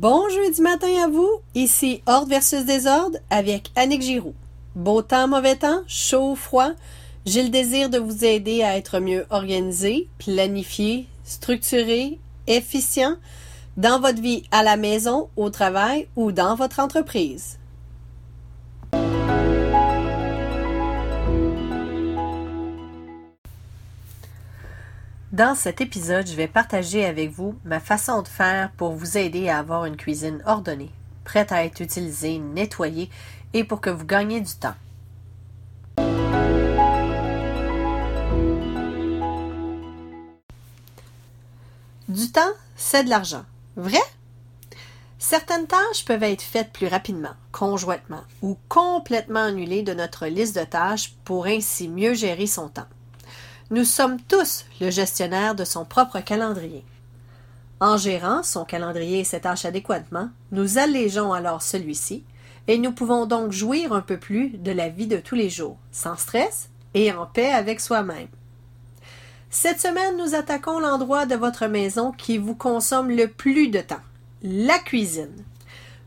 Bon jeudi matin à vous, ici Ordre versus Désordre avec Annick Giroux. Beau temps, mauvais temps, chaud, froid, j'ai le désir de vous aider à être mieux organisé, planifié, structuré, efficient dans votre vie à la maison, au travail ou dans votre entreprise. Dans cet épisode, je vais partager avec vous ma façon de faire pour vous aider à avoir une cuisine ordonnée, prête à être utilisée, nettoyée et pour que vous gagniez du temps. Du temps, c'est de l'argent. Vrai? Certaines tâches peuvent être faites plus rapidement, conjointement ou complètement annulées de notre liste de tâches pour ainsi mieux gérer son temps. Nous sommes tous le gestionnaire de son propre calendrier. En gérant son calendrier et ses tâches adéquatement, nous allégeons alors celui-ci et nous pouvons donc jouir un peu plus de la vie de tous les jours, sans stress et en paix avec soi-même. Cette semaine, nous attaquons l'endroit de votre maison qui vous consomme le plus de temps, la cuisine.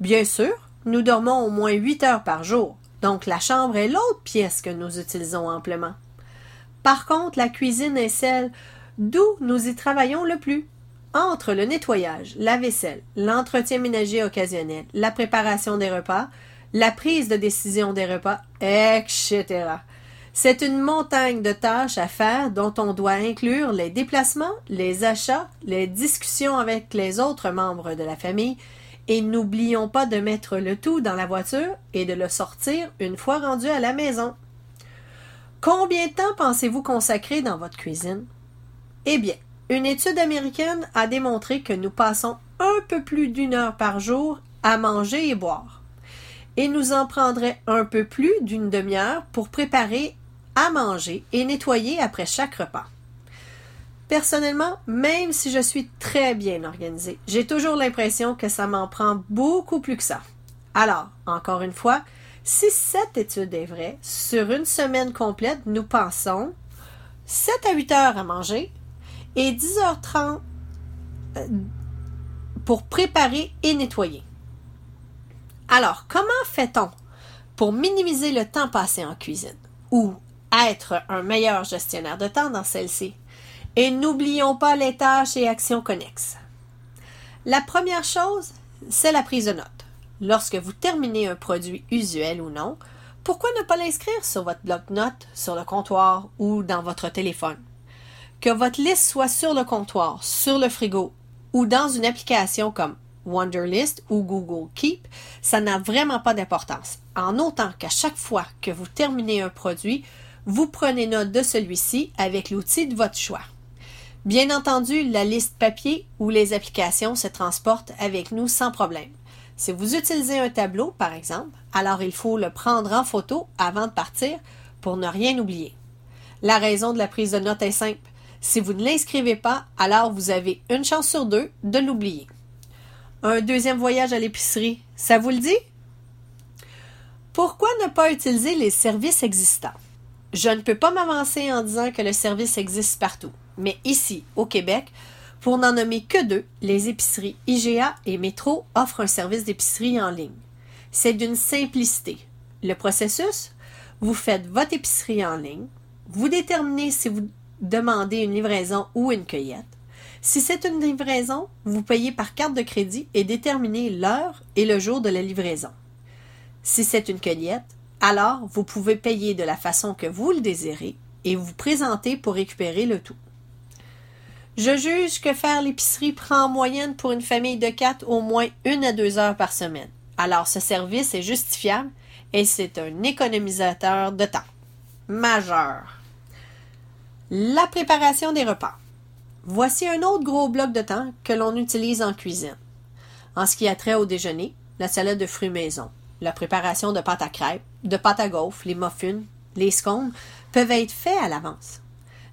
Bien sûr, nous dormons au moins 8 heures par jour, donc la chambre est l'autre pièce que nous utilisons amplement. Par contre, la cuisine est celle d'où nous y travaillons le plus. Entre le nettoyage, la vaisselle, l'entretien ménager occasionnel, la préparation des repas, la prise de décision des repas, etc. C'est une montagne de tâches à faire dont on doit inclure les déplacements, les achats, les discussions avec les autres membres de la famille, et n'oublions pas de mettre le tout dans la voiture et de le sortir une fois rendu à la maison. Combien de temps pensez-vous consacrer dans votre cuisine? Eh bien, une étude américaine a démontré que nous passons un peu plus d'une heure par jour à manger et boire. Et nous en prendrait un peu plus d'une demi-heure pour préparer à manger et nettoyer après chaque repas. Personnellement, même si je suis très bien organisée, j'ai toujours l'impression que ça m'en prend beaucoup plus que ça. Alors, encore une fois, si cette étude est vraie, sur une semaine complète, nous pensons 7 à 8 heures à manger et 10h30 euh, pour préparer et nettoyer. Alors, comment fait-on pour minimiser le temps passé en cuisine ou être un meilleur gestionnaire de temps dans celle-ci? Et n'oublions pas les tâches et actions connexes. La première chose, c'est la prise de notes lorsque vous terminez un produit usuel ou non, pourquoi ne pas l'inscrire sur votre bloc-notes, sur le comptoir ou dans votre téléphone? Que votre liste soit sur le comptoir, sur le frigo ou dans une application comme Wonderlist ou Google Keep, ça n'a vraiment pas d'importance. En autant qu'à chaque fois que vous terminez un produit, vous prenez note de celui-ci avec l'outil de votre choix. Bien entendu, la liste papier ou les applications se transportent avec nous sans problème. Si vous utilisez un tableau, par exemple, alors il faut le prendre en photo avant de partir pour ne rien oublier. La raison de la prise de notes est simple. Si vous ne l'inscrivez pas, alors vous avez une chance sur deux de l'oublier. Un deuxième voyage à l'épicerie, ça vous le dit? Pourquoi ne pas utiliser les services existants? Je ne peux pas m'avancer en disant que le service existe partout, mais ici, au Québec, pour n'en nommer que deux, les épiceries IGA et Métro offrent un service d'épicerie en ligne. C'est d'une simplicité. Le processus, vous faites votre épicerie en ligne, vous déterminez si vous demandez une livraison ou une cueillette. Si c'est une livraison, vous payez par carte de crédit et déterminez l'heure et le jour de la livraison. Si c'est une cueillette, alors vous pouvez payer de la façon que vous le désirez et vous présenter pour récupérer le tout. Je juge que faire l'épicerie prend en moyenne pour une famille de quatre au moins une à deux heures par semaine. Alors ce service est justifiable et c'est un économisateur de temps. Majeur. La préparation des repas. Voici un autre gros bloc de temps que l'on utilise en cuisine. En ce qui a trait au déjeuner, la salade de fruits maison, la préparation de pâte à crêpes, de pâte à gaufres, les muffins, les scones peuvent être faits à l'avance.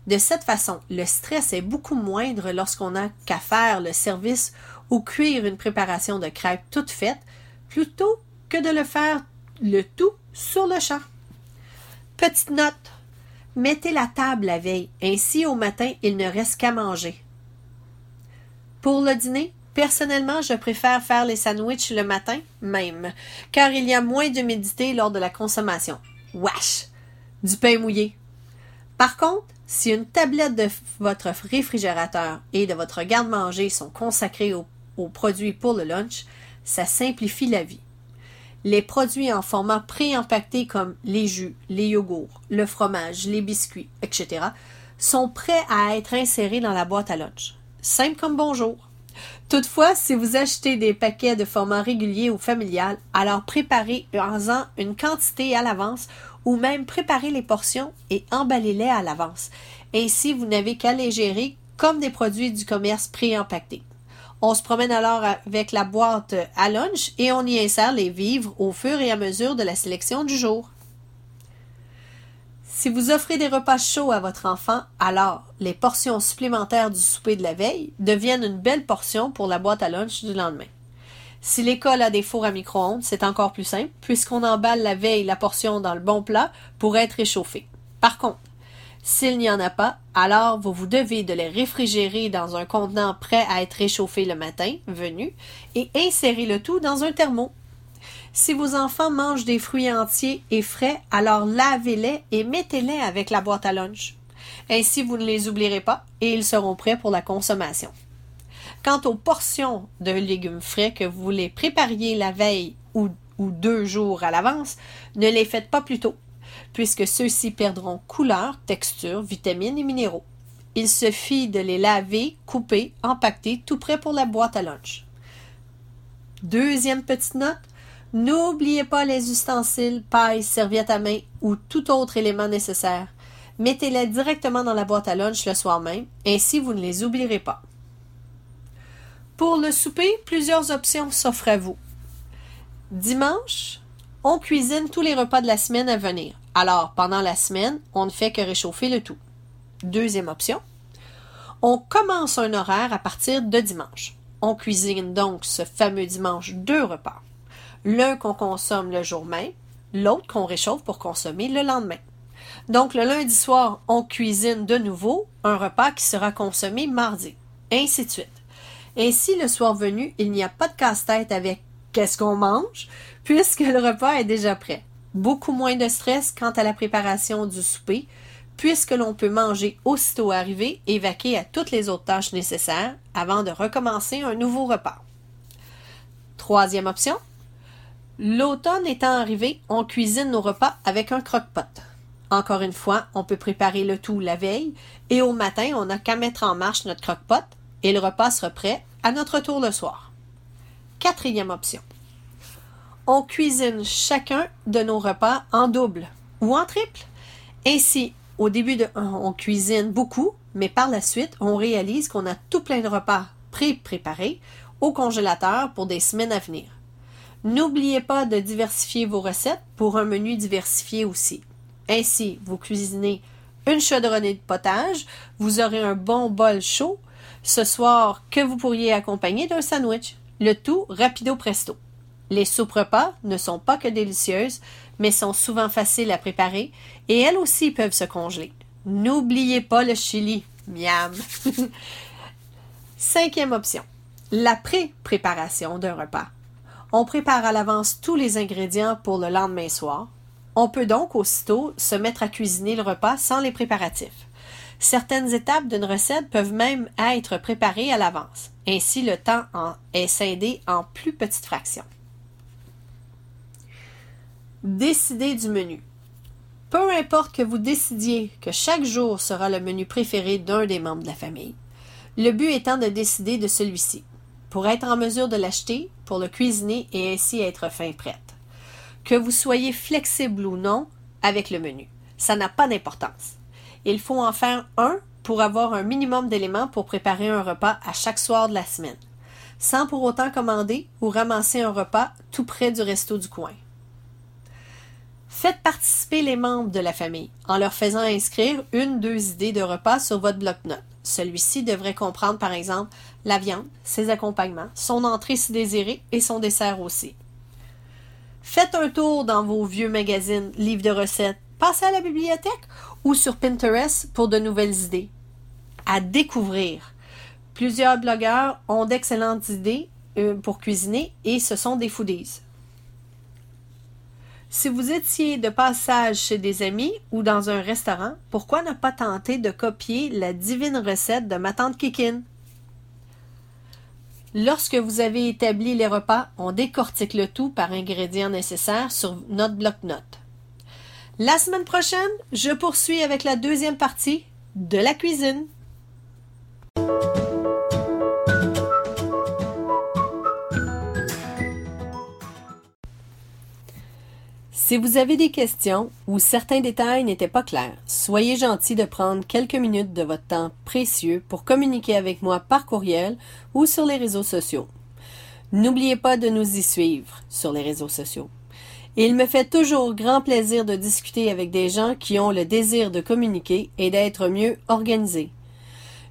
De cette façon, le stress est beaucoup moindre lorsqu'on n'a qu'à faire le service ou cuire une préparation de crêpes toute faite, plutôt que de le faire le tout sur le champ. Petite note. Mettez la table la veille, ainsi au matin il ne reste qu'à manger. Pour le dîner, Personnellement, je préfère faire les sandwichs le matin même, car il y a moins d'humidité lors de la consommation. Wesh! Du pain mouillé. Par contre, si une tablette de votre réfrigérateur et de votre garde-manger sont consacrés aux, produits pour le lunch, ça simplifie la vie. Les produits en format pré-empaqueté comme les jus, les yogourts, le fromage, les biscuits, etc. sont prêts à être insérés dans la boîte à lunch. Simple comme bonjour. Toutefois, si vous achetez des paquets de format régulier ou familial, alors préparez-en une quantité à l'avance ou même préparez les portions et emballez-les à l'avance. Ainsi, vous n'avez qu'à les gérer comme des produits du commerce pré-empaquetés. On se promène alors avec la boîte à lunch et on y insère les vivres au fur et à mesure de la sélection du jour. Si vous offrez des repas chauds à votre enfant, alors les portions supplémentaires du souper de la veille deviennent une belle portion pour la boîte à lunch du lendemain. Si l'école a des fours à micro-ondes, c'est encore plus simple, puisqu'on emballe la veille la portion dans le bon plat pour être réchauffée. Par contre, s'il n'y en a pas, alors vous vous devez de les réfrigérer dans un contenant prêt à être réchauffé le matin venu et insérer le tout dans un thermo. Si vos enfants mangent des fruits entiers et frais, alors lavez-les et mettez-les avec la boîte à lunch. Ainsi, vous ne les oublierez pas et ils seront prêts pour la consommation. Quant aux portions de légumes frais que vous les prépariez la veille ou, ou deux jours à l'avance, ne les faites pas plus tôt puisque ceux-ci perdront couleur, texture, vitamines et minéraux. Il suffit de les laver, couper, empaqueter, tout prêt pour la boîte à lunch. Deuxième petite note, n'oubliez pas les ustensiles, pailles, serviettes à main ou tout autre élément nécessaire. Mettez-les directement dans la boîte à lunch le soir même, ainsi vous ne les oublierez pas. Pour le souper, plusieurs options s'offrent à vous. Dimanche, on cuisine tous les repas de la semaine à venir. Alors, pendant la semaine, on ne fait que réchauffer le tout. Deuxième option, on commence un horaire à partir de dimanche. On cuisine donc ce fameux dimanche deux repas. L'un qu'on consomme le jour même, l'autre qu'on réchauffe pour consommer le lendemain. Donc le lundi soir, on cuisine de nouveau un repas qui sera consommé mardi, ainsi de suite. Ainsi, le soir venu, il n'y a pas de casse-tête avec qu'est-ce qu'on mange, puisque le repas est déjà prêt beaucoup moins de stress quant à la préparation du souper, puisque l'on peut manger aussitôt arrivé et vaquer à toutes les autres tâches nécessaires avant de recommencer un nouveau repas. Troisième option. L'automne étant arrivé, on cuisine nos repas avec un croque-pot. Encore une fois, on peut préparer le tout la veille et au matin, on n'a qu'à mettre en marche notre croque-pot et le repas sera prêt à notre tour le soir. Quatrième option on cuisine chacun de nos repas en double ou en triple. Ainsi, au début de on cuisine beaucoup, mais par la suite, on réalise qu'on a tout plein de repas pré-préparés au congélateur pour des semaines à venir. N'oubliez pas de diversifier vos recettes pour un menu diversifié aussi. Ainsi, vous cuisinez une chaudronnée de potage, vous aurez un bon bol chaud ce soir que vous pourriez accompagner d'un sandwich. Le tout rapido presto. Les soupes repas ne sont pas que délicieuses, mais sont souvent faciles à préparer et elles aussi peuvent se congeler. N'oubliez pas le chili. Miam! Cinquième option. La pré-préparation d'un repas. On prépare à l'avance tous les ingrédients pour le lendemain soir. On peut donc aussitôt se mettre à cuisiner le repas sans les préparatifs. Certaines étapes d'une recette peuvent même être préparées à l'avance. Ainsi, le temps est scindé en plus petites fractions. Décidez du menu. Peu importe que vous décidiez que chaque jour sera le menu préféré d'un des membres de la famille, le but étant de décider de celui-ci, pour être en mesure de l'acheter, pour le cuisiner et ainsi être fin prête. Que vous soyez flexible ou non avec le menu, ça n'a pas d'importance. Il faut en faire un pour avoir un minimum d'éléments pour préparer un repas à chaque soir de la semaine, sans pour autant commander ou ramasser un repas tout près du resto du coin. Faites participer les membres de la famille en leur faisant inscrire une, deux idées de repas sur votre bloc-notes. Celui-ci devrait comprendre, par exemple, la viande, ses accompagnements, son entrée si désirée et son dessert aussi. Faites un tour dans vos vieux magazines, livres de recettes, passez à la bibliothèque ou sur Pinterest pour de nouvelles idées. À découvrir. Plusieurs blogueurs ont d'excellentes idées euh, pour cuisiner et ce sont des foodies. Si vous étiez de passage chez des amis ou dans un restaurant, pourquoi ne pas tenter de copier la divine recette de ma tante Kikine? Lorsque vous avez établi les repas, on décortique le tout par ingrédients nécessaires sur notre bloc-notes. La semaine prochaine, je poursuis avec la deuxième partie de la cuisine. Si vous avez des questions ou certains détails n'étaient pas clairs, soyez gentil de prendre quelques minutes de votre temps précieux pour communiquer avec moi par courriel ou sur les réseaux sociaux. N'oubliez pas de nous y suivre sur les réseaux sociaux. Il me fait toujours grand plaisir de discuter avec des gens qui ont le désir de communiquer et d'être mieux organisés.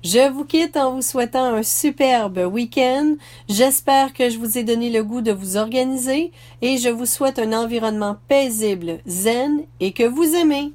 Je vous quitte en vous souhaitant un superbe week-end. J'espère que je vous ai donné le goût de vous organiser et je vous souhaite un environnement paisible, zen et que vous aimez.